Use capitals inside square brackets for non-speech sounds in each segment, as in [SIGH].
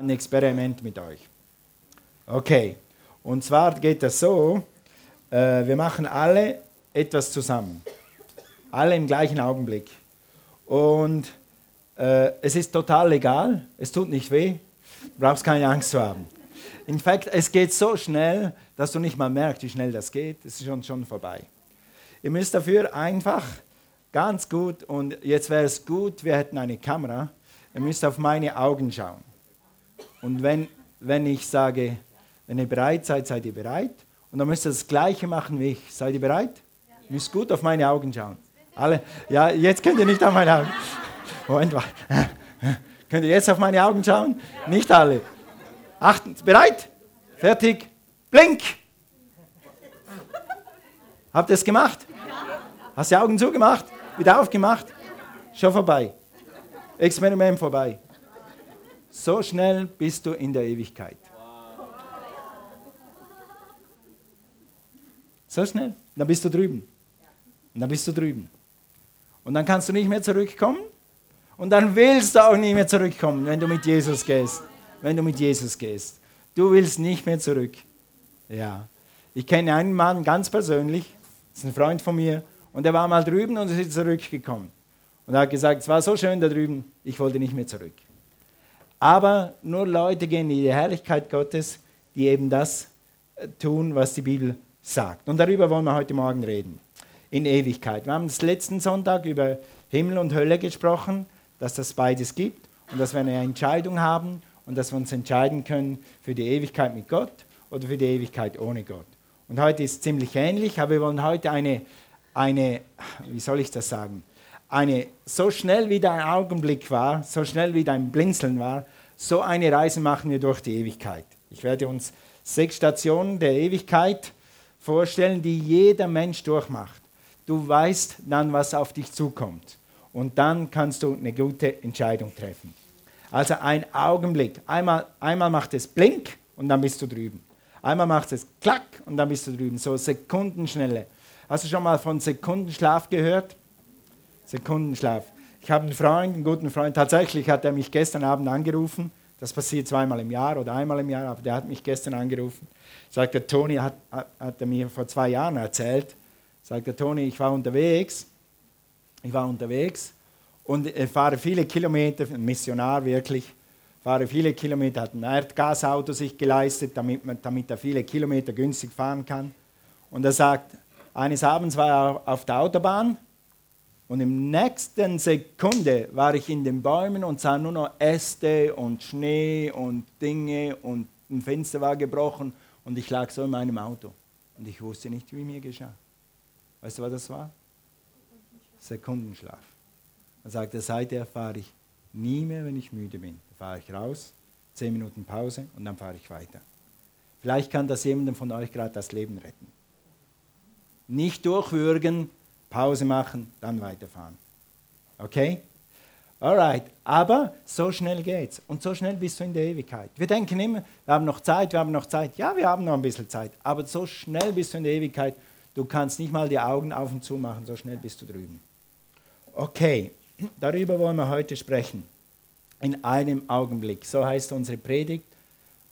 ein Experiment mit euch. Okay, und zwar geht das so, äh, wir machen alle etwas zusammen. Alle im gleichen Augenblick. Und äh, es ist total legal, es tut nicht weh, du brauchst keine Angst zu haben. In fact, es geht so schnell, dass du nicht mal merkst, wie schnell das geht. Es ist schon, schon vorbei. Ihr müsst dafür einfach ganz gut, und jetzt wäre es gut, wir hätten eine Kamera, ihr müsst auf meine Augen schauen. Und wenn, wenn ich sage, wenn ihr bereit seid, seid ihr bereit. Und dann müsst ihr das Gleiche machen wie ich. Seid ihr bereit? Ihr müsst gut auf meine Augen schauen. Alle? Ja, jetzt könnt ihr nicht auf meine Augen. Moment, könnt ihr jetzt auf meine Augen schauen? Nicht alle. Achtens, bereit? Fertig? Blink! Habt ihr es gemacht? Hast die Augen zugemacht? Wieder aufgemacht? Schon vorbei. Experiment vorbei. So schnell bist du in der Ewigkeit. So schnell. Dann bist du drüben. Und dann bist du drüben. Und dann kannst du nicht mehr zurückkommen. Und dann willst du auch nicht mehr zurückkommen, wenn du mit Jesus gehst. Wenn du mit Jesus gehst. Du willst nicht mehr zurück. Ja. Ich kenne einen Mann ganz persönlich. Das ist ein Freund von mir. Und er war mal drüben und ist zurückgekommen. Und er hat gesagt, es war so schön da drüben, ich wollte nicht mehr zurück. Aber nur Leute gehen in die Herrlichkeit Gottes, die eben das äh, tun, was die Bibel sagt. Und darüber wollen wir heute Morgen reden. In Ewigkeit. Wir haben das letzten Sonntag über Himmel und Hölle gesprochen, dass das beides gibt und dass wir eine Entscheidung haben und dass wir uns entscheiden können für die Ewigkeit mit Gott oder für die Ewigkeit ohne Gott. Und heute ist es ziemlich ähnlich, aber wir wollen heute eine, eine, wie soll ich das sagen, eine, so schnell wie dein Augenblick war, so schnell wie dein Blinzeln war, so eine Reise machen wir durch die Ewigkeit. Ich werde uns sechs Stationen der Ewigkeit vorstellen, die jeder Mensch durchmacht. Du weißt dann, was auf dich zukommt. Und dann kannst du eine gute Entscheidung treffen. Also ein Augenblick. Einmal, einmal macht es Blink und dann bist du drüben. Einmal macht es Klack und dann bist du drüben. So Sekundenschnelle. Hast du schon mal von Sekundenschlaf gehört? Sekundenschlaf. Ich habe einen Freund, einen guten Freund, tatsächlich hat er mich gestern Abend angerufen. Das passiert zweimal im Jahr oder einmal im Jahr, aber der hat mich gestern angerufen. Sagt der Toni, hat, hat er mir vor zwei Jahren erzählt. Sagt der Toni, ich war unterwegs. Ich war unterwegs und ich fahre viele Kilometer, ein Missionar wirklich, fahre viele Kilometer, hat ein Erdgasauto sich geleistet, damit, man, damit er viele Kilometer günstig fahren kann. Und er sagt, eines Abends war er auf der Autobahn und im nächsten Sekunde war ich in den Bäumen und sah nur noch Äste und Schnee und Dinge und ein Fenster war gebrochen und ich lag so in meinem Auto. Und ich wusste nicht, wie mir geschah. Weißt du, was das war? Sekundenschlaf. Er sagte, seither fahre ich nie mehr, wenn ich müde bin. Da fahre ich raus, zehn Minuten Pause und dann fahre ich weiter. Vielleicht kann das jemandem von euch gerade das Leben retten. Nicht durchwürgen, Pause machen, dann weiterfahren. Okay? Alright, aber so schnell geht's und so schnell bist du in der Ewigkeit. Wir denken immer, wir haben noch Zeit, wir haben noch Zeit. Ja, wir haben noch ein bisschen Zeit, aber so schnell bist du in der Ewigkeit, du kannst nicht mal die Augen auf und zu machen, so schnell bist du drüben. Okay, darüber wollen wir heute sprechen. In einem Augenblick, so heißt unsere Predigt.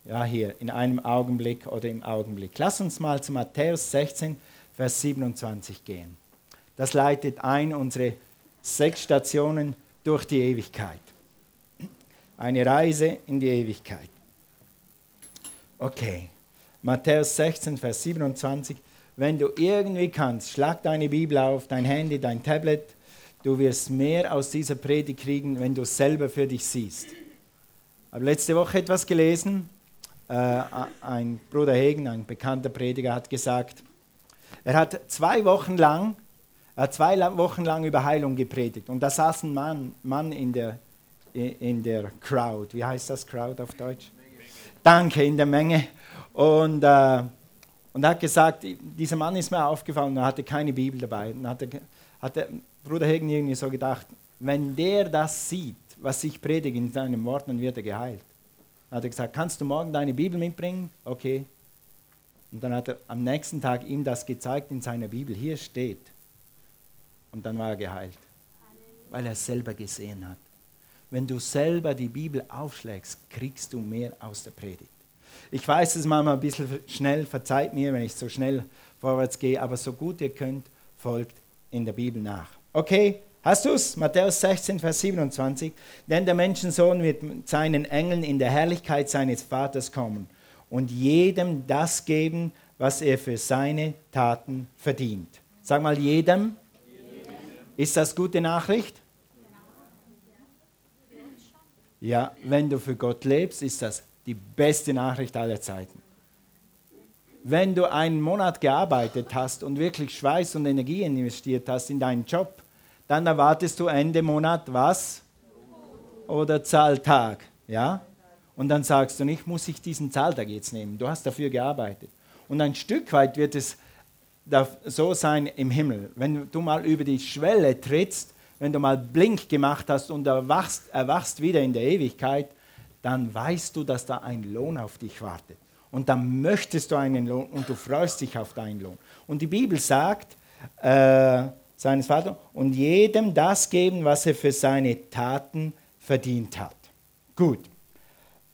Ja, hier, in einem Augenblick oder im Augenblick. Lass uns mal zu Matthäus 16, Vers 27 gehen. Das leitet ein unsere sechs Stationen durch die Ewigkeit. Eine Reise in die Ewigkeit. Okay, Matthäus 16, Vers 27. Wenn du irgendwie kannst, schlag deine Bibel auf, dein Handy, dein Tablet. Du wirst mehr aus dieser Predigt kriegen, wenn du es selber für dich siehst. Ich habe letzte Woche etwas gelesen. Äh, ein Bruder Hegen, ein bekannter Prediger, hat gesagt, er hat zwei Wochen lang er hat zwei Wochen lang über Heilung gepredigt. Und da saß ein Mann, Mann in, der, in der Crowd. Wie heißt das Crowd auf Deutsch? Danke, in der Menge. Und, äh, und er hat gesagt, dieser Mann ist mir aufgefallen, er hatte keine Bibel dabei. Und hat, hat der Bruder Hegen irgendwie so gedacht, wenn der das sieht, was ich predige in seinem Wort, dann wird er geheilt. Dann hat er gesagt, kannst du morgen deine Bibel mitbringen? Okay. Und dann hat er am nächsten Tag ihm das gezeigt in seiner Bibel. Hier steht, und dann war er geheilt, weil er es selber gesehen hat. wenn du selber die Bibel aufschlägst, kriegst du mehr aus der Predigt. Ich weiß es manchmal ein bisschen schnell, verzeiht mir, wenn ich so schnell vorwärts gehe, aber so gut ihr könnt, folgt in der Bibel nach. Okay, hast du es? Matthäus 16, Vers 27. Denn der Menschensohn wird mit seinen Engeln in der Herrlichkeit seines Vaters kommen und jedem das geben, was er für seine Taten verdient. Sag mal jedem. Ist das gute Nachricht? Ja, wenn du für Gott lebst, ist das die beste Nachricht aller Zeiten. Wenn du einen Monat gearbeitet hast und wirklich Schweiß und Energie investiert hast in deinen Job, dann erwartest du Ende Monat was? Oder Zahltag, ja? Und dann sagst du nicht, muss ich diesen Zahltag jetzt nehmen? Du hast dafür gearbeitet. Und ein Stück weit wird es so sein im Himmel. Wenn du mal über die Schwelle trittst, wenn du mal Blink gemacht hast und erwachst, erwachst wieder in der Ewigkeit, dann weißt du, dass da ein Lohn auf dich wartet. Und dann möchtest du einen Lohn und du freust dich auf deinen Lohn. Und die Bibel sagt, äh, seines Vaters, und jedem das geben, was er für seine Taten verdient hat. Gut.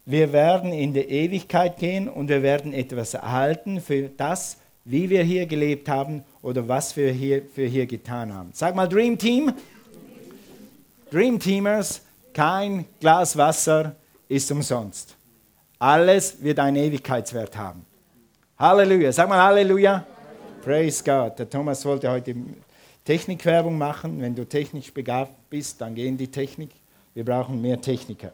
Wir werden in die Ewigkeit gehen und wir werden etwas erhalten für das, wie wir hier gelebt haben oder was wir hier, für hier getan haben. Sag mal Dream Team. Dream Teamers, kein Glas Wasser ist umsonst. Alles wird einen Ewigkeitswert haben. Halleluja. Sag mal Halleluja. Praise God. Der Thomas wollte heute Technikwerbung machen. Wenn du technisch begabt bist, dann geh in die Technik. Wir brauchen mehr Techniker.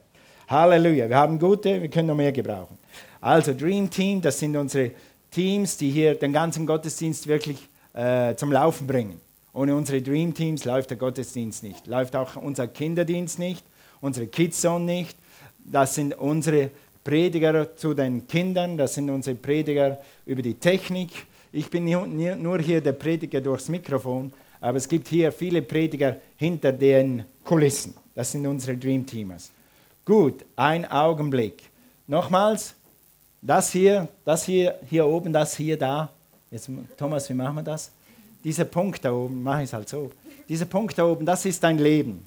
Halleluja. Wir haben gute, wir können noch mehr gebrauchen. Also Dream Team, das sind unsere Teams, die hier den ganzen Gottesdienst wirklich äh, zum Laufen bringen. Ohne unsere Dream Teams läuft der Gottesdienst nicht, läuft auch unser Kinderdienst nicht, unsere Kids Zone nicht. Das sind unsere Prediger zu den Kindern, das sind unsere Prediger über die Technik. Ich bin nur hier der Prediger durchs Mikrofon, aber es gibt hier viele Prediger hinter den Kulissen. Das sind unsere Dream Teamers. Gut, ein Augenblick. Nochmals, das hier, das hier, hier oben, das hier da. Jetzt, Thomas, wie machen wir das? Dieser Punkt da oben, mache ich es halt so. Dieser Punkt da oben, das ist dein Leben.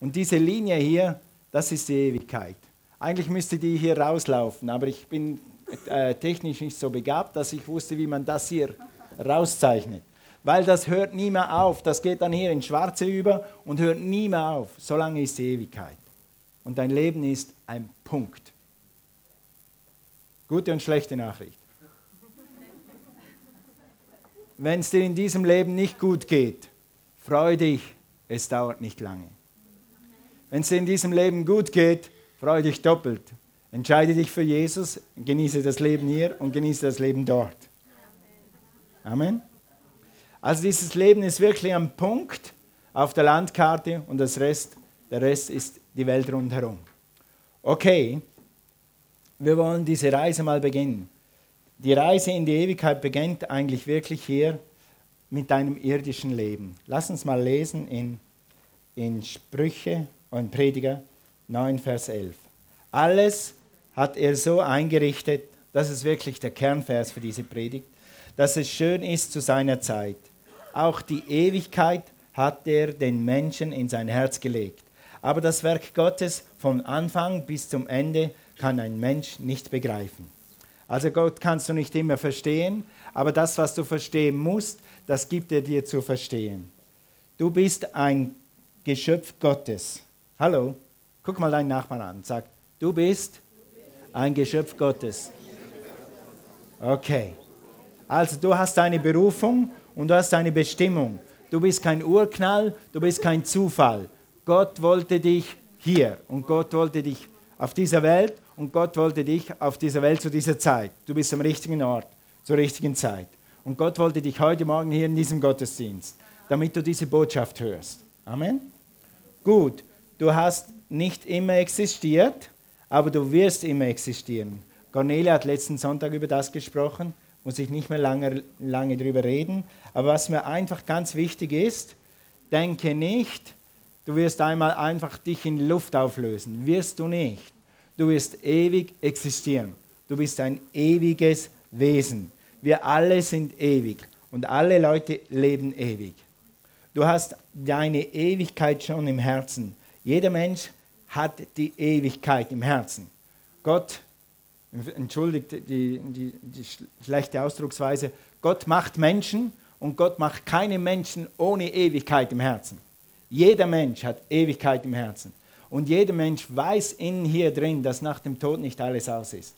Und diese Linie hier, das ist die Ewigkeit. Eigentlich müsste die hier rauslaufen, aber ich bin äh, technisch nicht so begabt, dass ich wusste, wie man das hier rauszeichnet. Weil das hört nie mehr auf. Das geht dann hier in Schwarze über und hört nie mehr auf. Solange ist die Ewigkeit. Und dein Leben ist ein Punkt. Gute und schlechte Nachricht. Wenn es dir in diesem Leben nicht gut geht, freu dich, es dauert nicht lange. Wenn es dir in diesem Leben gut geht, freu dich doppelt. Entscheide dich für Jesus, genieße das Leben hier und genieße das Leben dort. Amen. Also dieses Leben ist wirklich am Punkt auf der Landkarte und das Rest, der Rest ist die Welt rundherum. Okay, wir wollen diese Reise mal beginnen. Die Reise in die Ewigkeit beginnt eigentlich wirklich hier mit deinem irdischen Leben. Lass uns mal lesen in, in Sprüche und Prediger 9, Vers 11. Alles hat er so eingerichtet, das ist wirklich der Kernvers für diese Predigt, dass es schön ist zu seiner Zeit. Auch die Ewigkeit hat er den Menschen in sein Herz gelegt. Aber das Werk Gottes vom Anfang bis zum Ende kann ein Mensch nicht begreifen. Also Gott kannst du nicht immer verstehen, aber das, was du verstehen musst, das gibt er dir zu verstehen. Du bist ein Geschöpf Gottes. Hallo, guck mal deinen Nachbarn an. Sag, du bist ein Geschöpf Gottes. Okay. Also du hast deine Berufung und du hast deine Bestimmung. Du bist kein Urknall, du bist kein Zufall. Gott wollte dich hier und Gott wollte dich auf dieser Welt und Gott wollte dich auf dieser Welt zu dieser Zeit. Du bist am richtigen Ort, zur richtigen Zeit. Und Gott wollte dich heute Morgen hier in diesem Gottesdienst, damit du diese Botschaft hörst. Amen. Gut, du hast nicht immer existiert, aber du wirst immer existieren. Cornelia hat letzten Sonntag über das gesprochen, muss ich nicht mehr lange, lange drüber reden. Aber was mir einfach ganz wichtig ist, denke nicht, du wirst einmal einfach dich in Luft auflösen. Wirst du nicht. Du wirst ewig existieren. Du bist ein ewiges Wesen. Wir alle sind ewig und alle Leute leben ewig. Du hast deine Ewigkeit schon im Herzen. Jeder Mensch hat die Ewigkeit im Herzen. Gott, entschuldigt die, die, die schlechte Ausdrucksweise, Gott macht Menschen und Gott macht keine Menschen ohne Ewigkeit im Herzen. Jeder Mensch hat Ewigkeit im Herzen. Und jeder Mensch weiß innen hier drin, dass nach dem Tod nicht alles aus ist.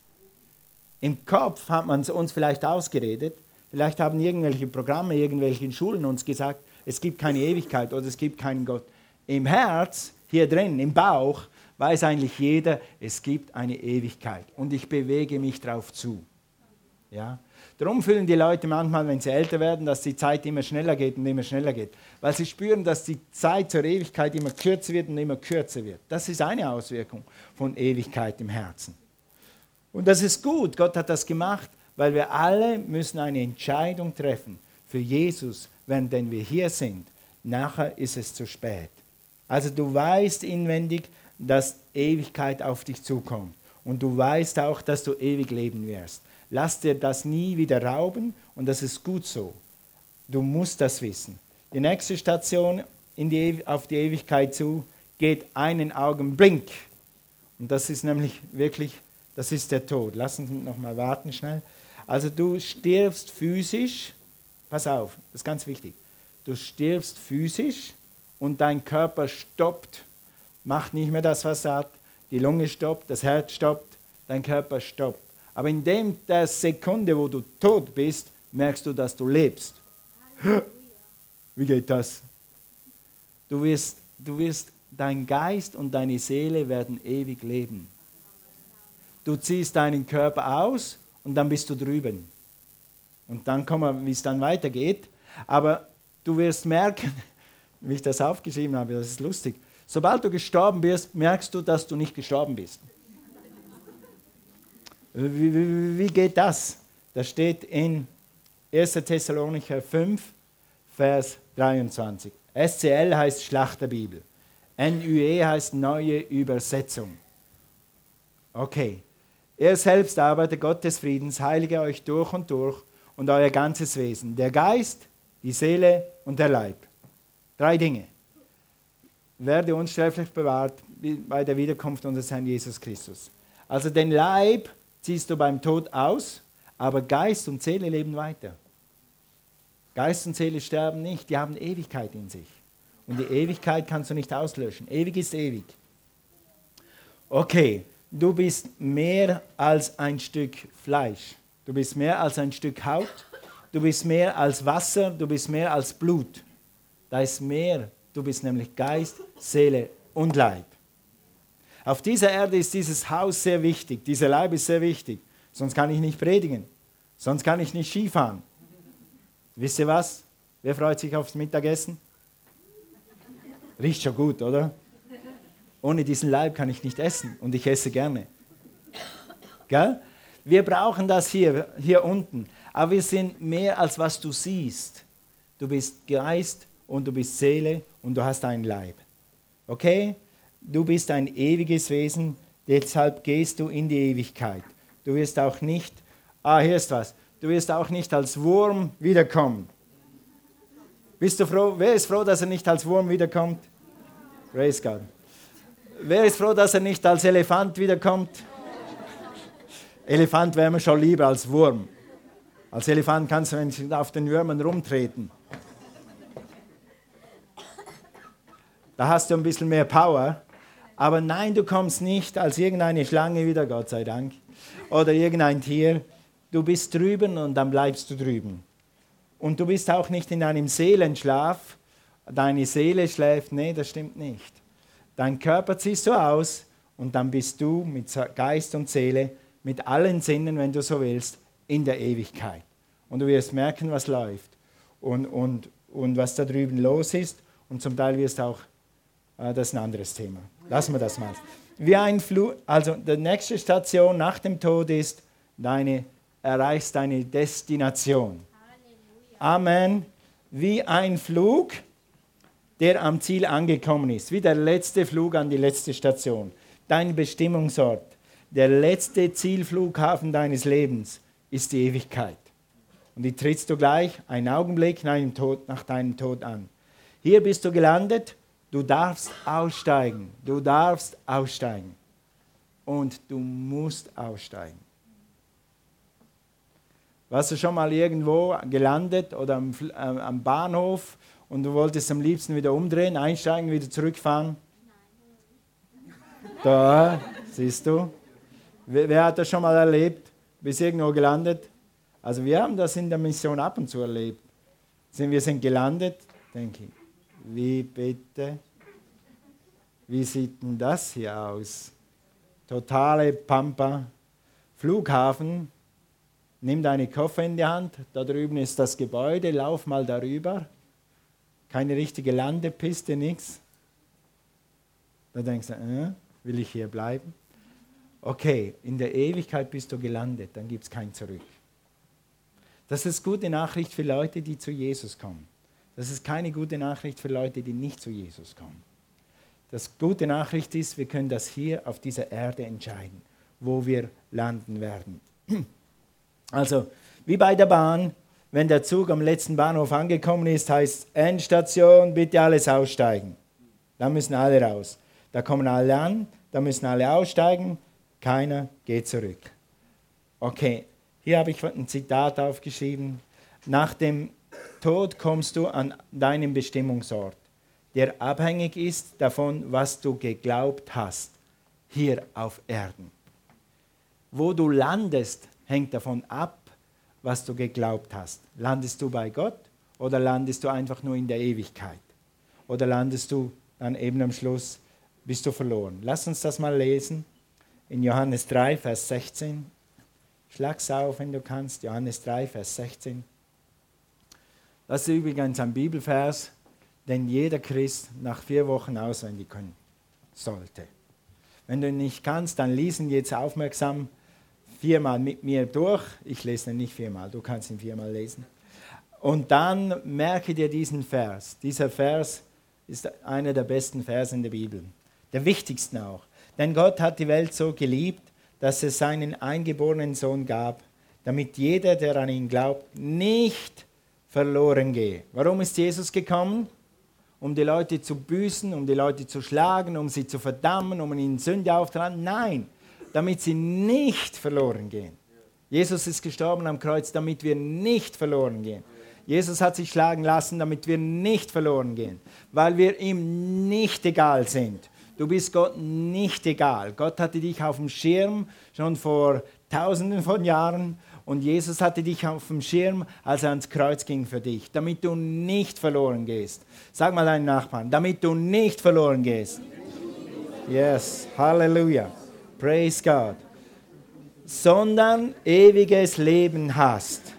Im Kopf hat man es uns vielleicht ausgeredet. Vielleicht haben irgendwelche Programme, irgendwelche Schulen uns gesagt, es gibt keine Ewigkeit oder es gibt keinen Gott. Im Herz, hier drin, im Bauch, weiß eigentlich jeder, es gibt eine Ewigkeit und ich bewege mich darauf zu. Ja? Darum fühlen die Leute manchmal, wenn sie älter werden, dass die Zeit immer schneller geht und immer schneller geht. Weil sie spüren, dass die Zeit zur Ewigkeit immer kürzer wird und immer kürzer wird. Das ist eine Auswirkung von Ewigkeit im Herzen. Und das ist gut. Gott hat das gemacht, weil wir alle müssen eine Entscheidung treffen für Jesus, wenn denn wir hier sind. Nachher ist es zu spät. Also du weißt inwendig, dass Ewigkeit auf dich zukommt. Und du weißt auch, dass du ewig leben wirst. Lass dir das nie wieder rauben und das ist gut so. Du musst das wissen. Die nächste Station die, auf die Ewigkeit zu geht einen Augenblick. Und das ist nämlich wirklich, das ist der Tod. Lass uns noch mal warten schnell. Also du stirbst physisch, pass auf, das ist ganz wichtig. Du stirbst physisch und dein Körper stoppt, macht nicht mehr das, was er hat. Die Lunge stoppt, das Herz stoppt, dein Körper stoppt. Aber in dem der Sekunde, wo du tot bist, merkst du, dass du lebst. Wie geht das? Du wirst, du wirst, dein Geist und deine Seele werden ewig leben. Du ziehst deinen Körper aus und dann bist du drüben. Und dann kommen wir, wie es dann weitergeht. Aber du wirst merken, [LAUGHS] wie ich das aufgeschrieben habe, das ist lustig. Sobald du gestorben bist, merkst du, dass du nicht gestorben bist. Wie, wie, wie geht das? Das steht in 1. Thessalonicher 5, Vers 23. SCL heißt Schlachterbibel. NUE heißt neue Übersetzung. Okay. Er selbst aber, der Gott des Friedens, heilige euch durch und durch und euer ganzes Wesen, der Geist, die Seele und der Leib. Drei Dinge. Werde unsterblich bewahrt bei der Wiederkunft unseres Herrn Jesus Christus. Also den Leib ziehst du beim Tod aus, aber Geist und Seele leben weiter. Geist und Seele sterben nicht, die haben Ewigkeit in sich. Und die Ewigkeit kannst du nicht auslöschen. Ewig ist ewig. Okay, du bist mehr als ein Stück Fleisch. Du bist mehr als ein Stück Haut. Du bist mehr als Wasser. Du bist mehr als Blut. Da ist mehr. Du bist nämlich Geist, Seele und Leib. Auf dieser Erde ist dieses Haus sehr wichtig, dieser Leib ist sehr wichtig. Sonst kann ich nicht predigen, sonst kann ich nicht Skifahren. Wisst ihr was? Wer freut sich aufs Mittagessen? Riecht schon gut, oder? Ohne diesen Leib kann ich nicht essen und ich esse gerne. Gell? Wir brauchen das hier, hier unten. Aber wir sind mehr als was du siehst. Du bist Geist und du bist Seele und du hast einen Leib. Okay? Du bist ein ewiges Wesen, deshalb gehst du in die Ewigkeit. Du wirst auch nicht, ah, hier ist was, du wirst auch nicht als Wurm wiederkommen. Bist du froh? Wer ist froh, dass er nicht als Wurm wiederkommt? Praise God. Wer ist froh, dass er nicht als Elefant wiederkommt? Elefant wäre mir schon lieber als Wurm. Als Elefant kannst du auf den Würmern rumtreten. Da hast du ein bisschen mehr Power. Aber nein, du kommst nicht als irgendeine Schlange wieder, Gott sei Dank, oder irgendein Tier. Du bist drüben und dann bleibst du drüben. Und du bist auch nicht in einem Seelenschlaf. Deine Seele schläft. Nee, das stimmt nicht. Dein Körper ziehst du aus und dann bist du mit Geist und Seele, mit allen Sinnen, wenn du so willst, in der Ewigkeit. Und du wirst merken, was läuft und, und, und was da drüben los ist. Und zum Teil wirst du auch das ist ein anderes Thema. Lassen wir das mal. Wie ein Flug, also die nächste Station nach dem Tod ist, deine, erreichst deine Destination. Amen. Wie ein Flug, der am Ziel angekommen ist. Wie der letzte Flug an die letzte Station. Dein Bestimmungsort. Der letzte Zielflughafen deines Lebens ist die Ewigkeit. Und die trittst du gleich einen Augenblick nach deinem Tod an. Hier bist du gelandet Du darfst aussteigen. Du darfst aussteigen. Und du musst aussteigen. Warst du schon mal irgendwo gelandet oder am, äh, am Bahnhof und du wolltest am liebsten wieder umdrehen, einsteigen, wieder zurückfahren? Da, siehst du. Wer, wer hat das schon mal erlebt? Bist irgendwo gelandet? Also wir haben das in der Mission ab und zu erlebt. Wir sind gelandet, denke ich, wie bitte? Wie sieht denn das hier aus? Totale Pampa. Flughafen, nimm deine Koffer in die Hand, da drüben ist das Gebäude, lauf mal darüber. Keine richtige Landepiste, nichts. Da denkst du, äh, will ich hier bleiben? Okay, in der Ewigkeit bist du gelandet, dann gibt es kein Zurück. Das ist gute Nachricht für Leute, die zu Jesus kommen. Das ist keine gute Nachricht für Leute, die nicht zu Jesus kommen. Das gute Nachricht ist, wir können das hier auf dieser Erde entscheiden, wo wir landen werden. [CLEARS THROAT] Also, wie bei der Bahn, wenn der Zug am letzten Bahnhof angekommen ist, heißt Endstation, bitte alles aussteigen. Da müssen alle raus. Da kommen alle an, da müssen alle aussteigen, keiner geht zurück. Okay, hier habe ich ein Zitat aufgeschrieben. Nach dem Tod kommst du an deinen Bestimmungsort, der abhängig ist davon, was du geglaubt hast, hier auf Erden. Wo du landest, hängt davon ab, was du geglaubt hast. Landest du bei Gott oder landest du einfach nur in der Ewigkeit? Oder landest du dann eben am Schluss, bist du verloren? Lass uns das mal lesen in Johannes 3, Vers 16. Schlag's auf, wenn du kannst. Johannes 3, Vers 16. Das ist übrigens ein Bibelvers, den jeder Christ nach vier Wochen auswendig können sollte. Wenn du ihn nicht kannst, dann lies ihn jetzt aufmerksam viermal mit mir durch. Ich lese ihn nicht viermal, du kannst ihn viermal lesen. Und dann merke dir diesen Vers. Dieser Vers ist einer der besten Verse in der Bibel. Der wichtigsten auch. Denn Gott hat die Welt so geliebt, dass es seinen eingeborenen Sohn gab, damit jeder, der an ihn glaubt, nicht verloren gehe. Warum ist Jesus gekommen? Um die Leute zu büßen, um die Leute zu schlagen, um sie zu verdammen, um ihnen Sünde aufzutragen? Nein, damit sie nicht verloren gehen. Jesus ist gestorben am Kreuz, damit wir nicht verloren gehen. Jesus hat sich schlagen lassen, damit wir nicht verloren gehen, weil wir ihm nicht egal sind. Du bist Gott nicht egal. Gott hatte dich auf dem Schirm schon vor tausenden von Jahren und Jesus hatte dich auf dem Schirm, als er ans Kreuz ging für dich, damit du nicht verloren gehst. Sag mal deinen Nachbarn, damit du nicht verloren gehst. Yes, Halleluja. Praise God. Sondern ewiges Leben hast.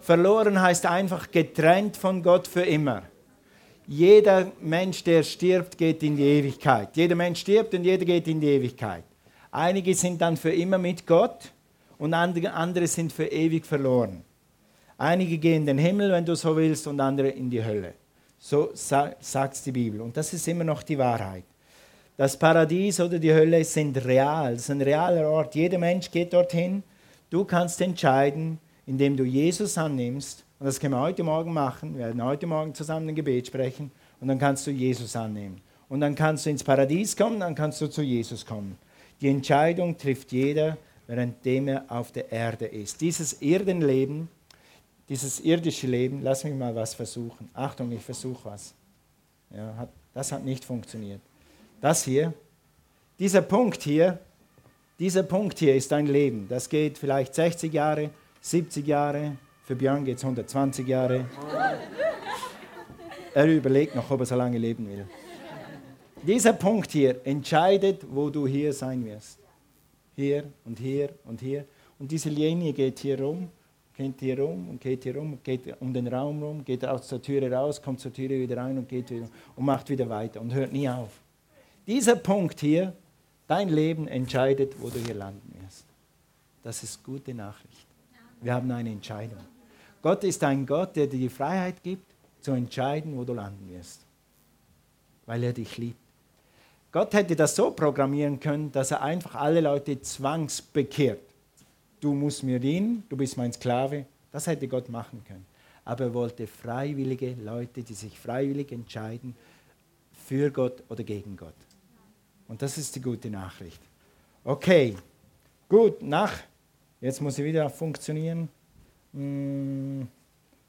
Verloren heißt einfach getrennt von Gott für immer. Jeder Mensch, der stirbt, geht in die Ewigkeit. Jeder Mensch stirbt und jeder geht in die Ewigkeit. Einige sind dann für immer mit Gott und andere sind für ewig verloren. Einige gehen in den Himmel, wenn du so willst, und andere in die Hölle. So sagt die Bibel. Und das ist immer noch die Wahrheit. Das Paradies oder die Hölle sind real. Es ist ein realer Ort. Jeder Mensch geht dorthin. Du kannst entscheiden, indem du Jesus annimmst. Und das können wir heute Morgen machen. Wir werden heute Morgen zusammen ein Gebet sprechen. Und dann kannst du Jesus annehmen. Und dann kannst du ins Paradies kommen, dann kannst du zu Jesus kommen. Die Entscheidung trifft jeder währenddem er auf der Erde ist. Dieses Erdenleben, dieses irdische Leben, lass mich mal was versuchen. Achtung, ich versuche was. Ja, hat, das hat nicht funktioniert. Das hier, dieser Punkt hier, dieser Punkt hier ist dein Leben. Das geht vielleicht 60 Jahre, 70 Jahre, für Björn geht es 120 Jahre. Er überlegt noch, ob er so lange leben will. Dieser Punkt hier entscheidet, wo du hier sein wirst hier und hier und hier. Und diese Linie geht hier rum, geht hier rum und geht hier rum, geht um den Raum rum, geht aus der Türe raus, kommt zur Türe wieder rein und geht wieder und macht wieder weiter und hört nie auf. Dieser Punkt hier, dein Leben entscheidet, wo du hier landen wirst. Das ist gute Nachricht. Wir haben eine Entscheidung. Gott ist ein Gott, der dir die Freiheit gibt, zu entscheiden, wo du landen wirst. Weil er dich liebt. Gott hätte das so programmieren können, dass er einfach alle Leute zwangsbekehrt. Du musst mir dienen, du bist mein Sklave. Das hätte Gott machen können. Aber er wollte freiwillige Leute, die sich freiwillig entscheiden, für Gott oder gegen Gott. Und das ist die gute Nachricht. Okay, gut, nach. Jetzt muss sie wieder funktionieren. Hm,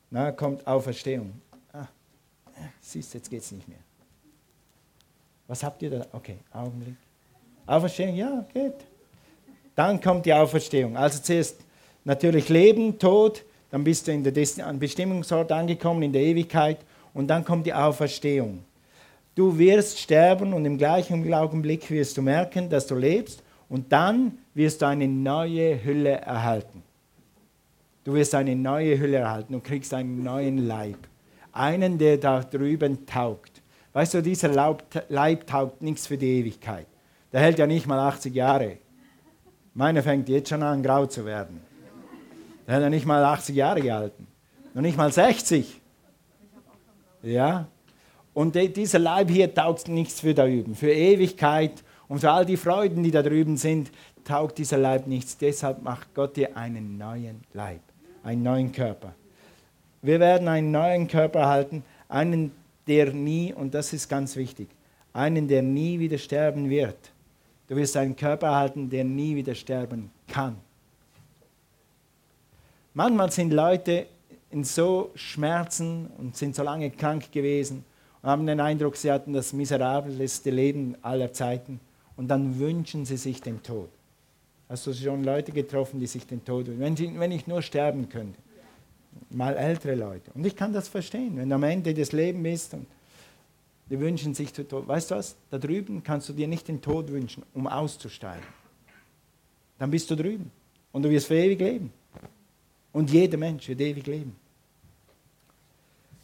na, kommt Auferstehung. Ah, siehst, jetzt geht es nicht mehr. Was habt ihr da? Okay, Augenblick. Auferstehung, ja, geht. Dann kommt die Auferstehung. Also zuerst natürlich Leben, Tod, dann bist du in der an Bestimmungsort angekommen, in der Ewigkeit, und dann kommt die Auferstehung. Du wirst sterben und im gleichen Augenblick wirst du merken, dass du lebst, und dann wirst du eine neue Hülle erhalten. Du wirst eine neue Hülle erhalten und kriegst einen neuen Leib. Einen, der da drüben taugt. Weißt du, dieser Leib taugt nichts für die Ewigkeit. Der hält ja nicht mal 80 Jahre. Meiner fängt jetzt schon an, grau zu werden. Der hat ja nicht mal 80 Jahre gehalten. Noch nicht mal 60. Ja? Und dieser Leib hier taugt nichts für da drüben. Für Ewigkeit und für all die Freuden, die da drüben sind, taugt dieser Leib nichts. Deshalb macht Gott dir einen neuen Leib, einen neuen Körper. Wir werden einen neuen Körper erhalten, einen, der nie, und das ist ganz wichtig, einen, der nie wieder sterben wird. Du wirst einen Körper erhalten, der nie wieder sterben kann. Manchmal sind Leute in so Schmerzen und sind so lange krank gewesen und haben den Eindruck, sie hatten das miserabelste Leben aller Zeiten und dann wünschen sie sich den Tod. Hast du schon Leute getroffen, die sich den Tod wünschen? Wenn, wenn ich nur sterben könnte. Mal ältere Leute. Und ich kann das verstehen, wenn du am Ende des Lebens bist und die wünschen sich den Tod. Weißt du was? Da drüben kannst du dir nicht den Tod wünschen, um auszusteigen. Dann bist du drüben und du wirst für ewig leben. Und jeder Mensch wird ewig leben.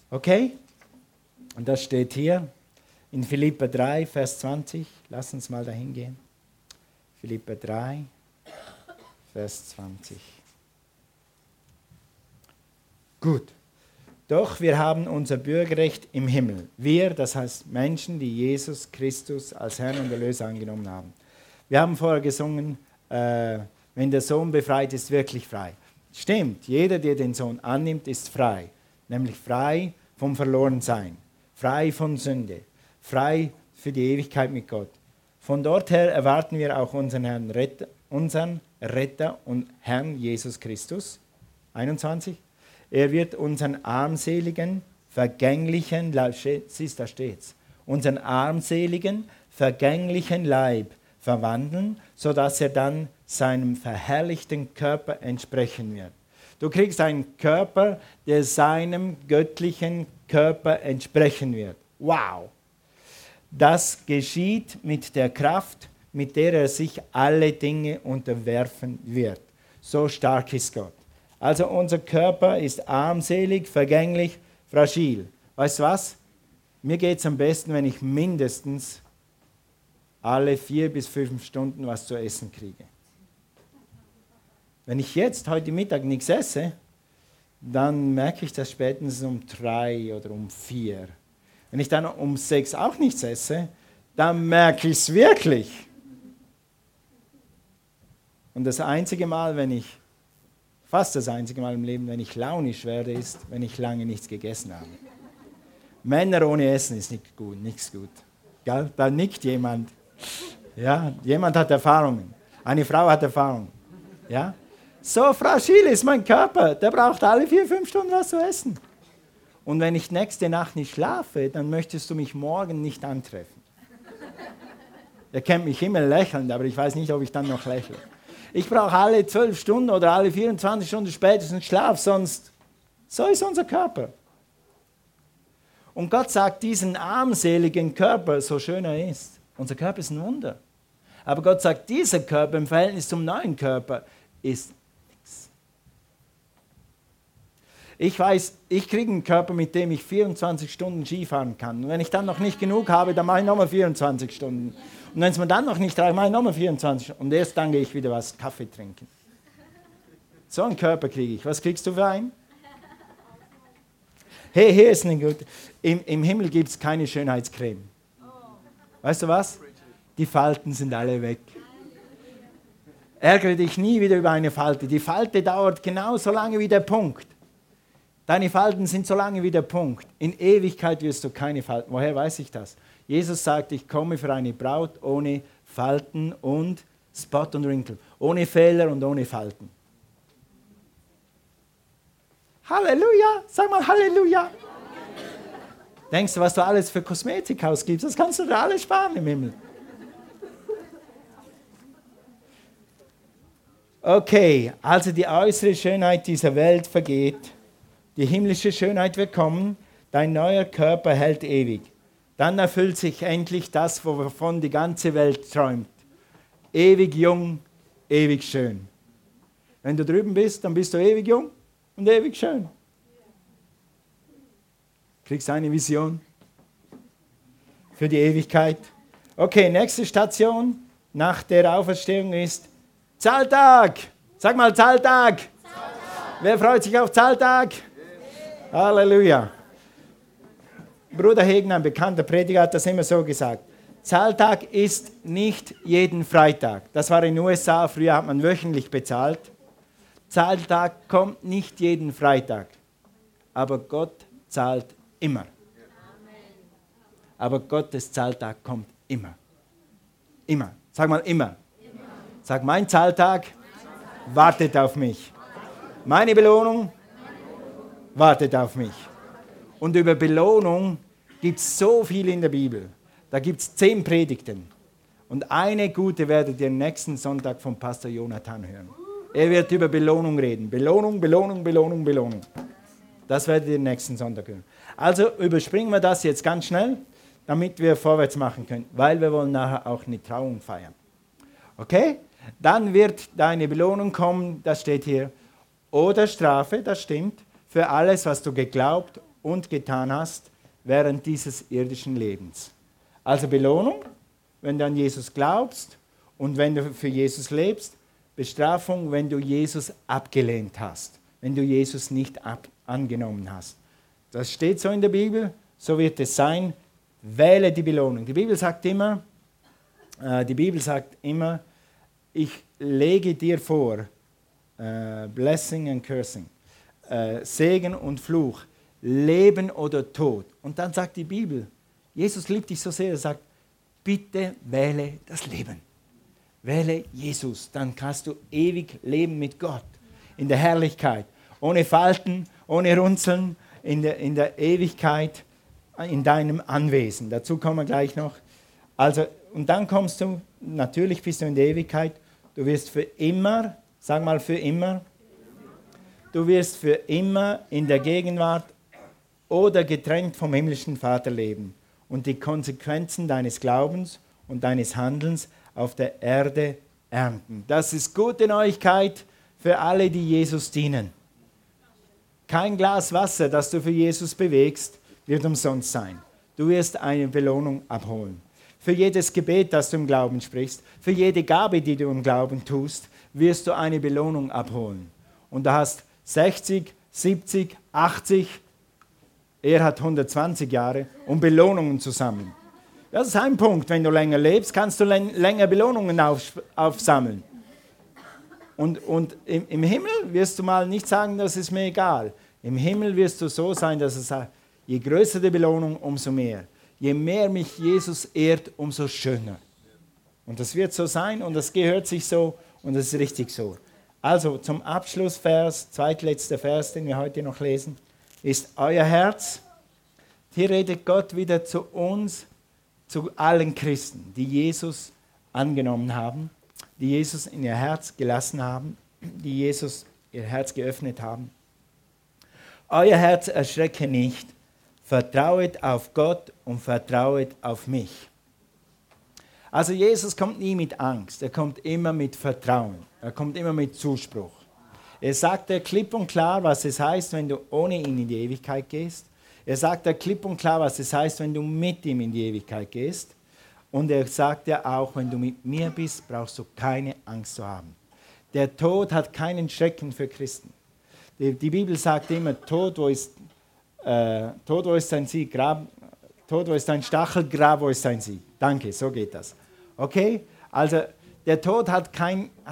Okay? Und das steht hier in Philippa 3, Vers 20. Lass uns mal dahin gehen. Philippa 3, Vers 20. Gut. Doch wir haben unser Bürgerrecht im Himmel. Wir, das heißt Menschen, die Jesus Christus als Herrn und Erlöser angenommen haben. Wir haben vorher gesungen, äh, wenn der Sohn befreit ist, wirklich frei. Stimmt, jeder, der den Sohn annimmt, ist frei. Nämlich frei vom Verlorensein, frei von Sünde, frei für die Ewigkeit mit Gott. Von dort her erwarten wir auch unseren Herrn Retter, unseren Retter und Herrn Jesus Christus. 21. Er wird unseren armseligen, vergänglichen Leib, siehst, da steht's, unseren armseligen, vergänglichen Leib verwandeln, sodass er dann seinem verherrlichten Körper entsprechen wird. Du kriegst einen Körper, der seinem göttlichen Körper entsprechen wird. Wow! Das geschieht mit der Kraft, mit der er sich alle Dinge unterwerfen wird. So stark ist Gott. Also unser Körper ist armselig, vergänglich, fragil. Weißt du was? Mir geht es am besten, wenn ich mindestens alle vier bis fünf Stunden was zu essen kriege. Wenn ich jetzt heute Mittag nichts esse, dann merke ich das spätestens um drei oder um vier. Wenn ich dann um sechs auch nichts esse, dann merke ich es wirklich. Und das einzige Mal, wenn ich, fast das einzige Mal im Leben, wenn ich launisch werde, ist, wenn ich lange nichts gegessen habe. Männer ohne Essen ist nicht gut, nichts gut. Gell? Da nickt jemand. Ja, jemand hat Erfahrungen. Eine Frau hat Erfahrungen. Ja? So fragil ist mein Körper, der braucht alle vier, fünf Stunden was zu essen. Und wenn ich nächste Nacht nicht schlafe, dann möchtest du mich morgen nicht antreffen. Er kennt mich immer lächelnd, aber ich weiß nicht, ob ich dann noch lächle. Ich brauche alle zwölf Stunden oder alle 24 Stunden spätestens Schlaf, sonst so ist unser Körper. Und Gott sagt diesen armseligen Körper, so schön er ist. Unser Körper ist ein Wunder. Aber Gott sagt, dieser Körper im Verhältnis zum neuen Körper ist Ich weiß, ich kriege einen Körper, mit dem ich 24 Stunden Skifahren kann. Und wenn ich dann noch nicht genug habe, dann mache ich nochmal 24 Stunden. Und wenn es mir dann noch nicht reicht, mache ich nochmal 24 Stunden. Und erst dann gehe ich wieder was Kaffee trinken. So einen Körper kriege ich. Was kriegst du für einen? Hey, hier ist ein gut. Im, Im Himmel gibt es keine Schönheitscreme. Weißt du was? Die Falten sind alle weg. Ärgere dich nie wieder über eine Falte. Die Falte dauert genauso lange wie der Punkt. Deine Falten sind so lange wie der Punkt. In Ewigkeit wirst du keine Falten. Woher weiß ich das? Jesus sagt, ich komme für eine Braut ohne Falten und Spot und Wrinkle, ohne Fehler und ohne Falten. Halleluja, sag mal Halleluja. Denkst du, was du alles für Kosmetik ausgibst, das kannst du dir alles sparen im Himmel. Okay, also die äußere Schönheit dieser Welt vergeht, die himmlische Schönheit wird kommen, dein neuer Körper hält ewig. Dann erfüllt sich endlich das, wovon die ganze Welt träumt. Ewig jung, ewig schön. Wenn du drüben bist, dann bist du ewig jung und ewig schön. Kriegst eine Vision für die Ewigkeit. Okay, nächste Station nach der Auferstehung ist Zahltag. Sag mal Zahltag. Zahltag. Wer freut sich auf Zahltag? Ja. Halleluja. Bruder Hegen, ein bekannter Prediger, hat das immer so gesagt. Zahltag ist nicht jeden Freitag. Das war in den USA, früher hat man wöchentlich bezahlt. Zahltag kommt nicht jeden Freitag. Aber Gott zahlt immer. Aber Gottes Zahltag kommt immer. Immer. Sag mal immer. Sag, mein Zahltag wartet auf mich. Meine Belohnung wartet auf mich. Und über Belohnung gibt es so viel in der Bibel. Da gibt es zehn Predigten. Und eine gute werdet ihr nächsten Sonntag vom Pastor Jonathan hören. Er wird über Belohnung reden. Belohnung, Belohnung, Belohnung, Belohnung. Das werdet ihr nächsten Sonntag hören. Also überspringen wir das jetzt ganz schnell, damit wir vorwärts machen können, weil wir wollen nachher auch eine Trauung feiern. Okay? Dann wird deine Belohnung kommen, das steht hier, oder Strafe, das stimmt, für alles, was du geglaubt und getan hast während dieses irdischen Lebens. Also Belohnung, wenn du an Jesus glaubst und wenn du für Jesus lebst, Bestrafung, wenn du Jesus abgelehnt hast, wenn du Jesus nicht angenommen hast. Das steht so in der Bibel, so wird es sein. Wähle die Belohnung. Die Bibel sagt immer, äh, die Bibel sagt immer, ich lege dir vor, äh, Blessing and Cursing, äh, Segen und Fluch, Leben oder Tod. Und dann sagt die Bibel, Jesus liebt dich so sehr, er sagt, bitte wähle das Leben. Wähle Jesus, dann kannst du ewig leben mit Gott in der Herrlichkeit, ohne Falten, ohne Runzeln, in der, in der Ewigkeit, in deinem Anwesen. Dazu kommen wir gleich noch. Also, und dann kommst du, natürlich bist du in der Ewigkeit, du wirst für immer, sag mal für immer, du wirst für immer in der Gegenwart oder getrennt vom himmlischen Vater leben und die Konsequenzen deines Glaubens und deines Handelns auf der Erde ernten. Das ist gute Neuigkeit für alle, die Jesus dienen. Kein Glas Wasser, das du für Jesus bewegst, wird umsonst sein. Du wirst eine Belohnung abholen. Für jedes Gebet, das du im Glauben sprichst, für jede Gabe, die du im Glauben tust, wirst du eine Belohnung abholen. Und du hast 60, 70, 80, er hat 120 Jahre, um Belohnungen zu sammeln. Das ist ein Punkt. Wenn du länger lebst, kannst du länger Belohnungen auf, aufsammeln. Und, und im, im, Himmel wirst du mal nicht sagen, das ist mir egal. Im Himmel wirst du so sein, dass es sagt, je größer die Belohnung, umso mehr. Je mehr mich Jesus ehrt, umso schöner. Und das wird so sein und das gehört sich so und das ist richtig so. Also zum Abschlussvers, zweitletzter Vers, den wir heute noch lesen, ist euer Herz. Hier redet Gott wieder zu uns zu allen Christen, die Jesus angenommen haben, die Jesus in ihr Herz gelassen haben, die Jesus ihr Herz geöffnet haben. Euer Herz erschrecke nicht, vertrauet auf Gott und vertrauet auf mich. Also Jesus kommt nie mit Angst, er kommt immer mit Vertrauen, er kommt immer mit Zuspruch. Er sagt dir klipp und klar, was es heißt, wenn du ohne ihn in die Ewigkeit gehst er sagt dir klipp und klar, was es heißt, wenn du mit ihm in die Ewigkeit gehst. Und er sagt dir auch, wenn du mit mir bist, brauchst du keine Angst zu haben. Der Tod hat keinen Schrecken für Christen. Die, die Bibel sagt immer, Tod, wo ist, äh, Tod, wo ist dein Sieg? Grab, Tod, wo ist dein Stachel? Grab, wo ist dein Sieg? Danke, so geht das. Okay? Also, der Tod hat kein,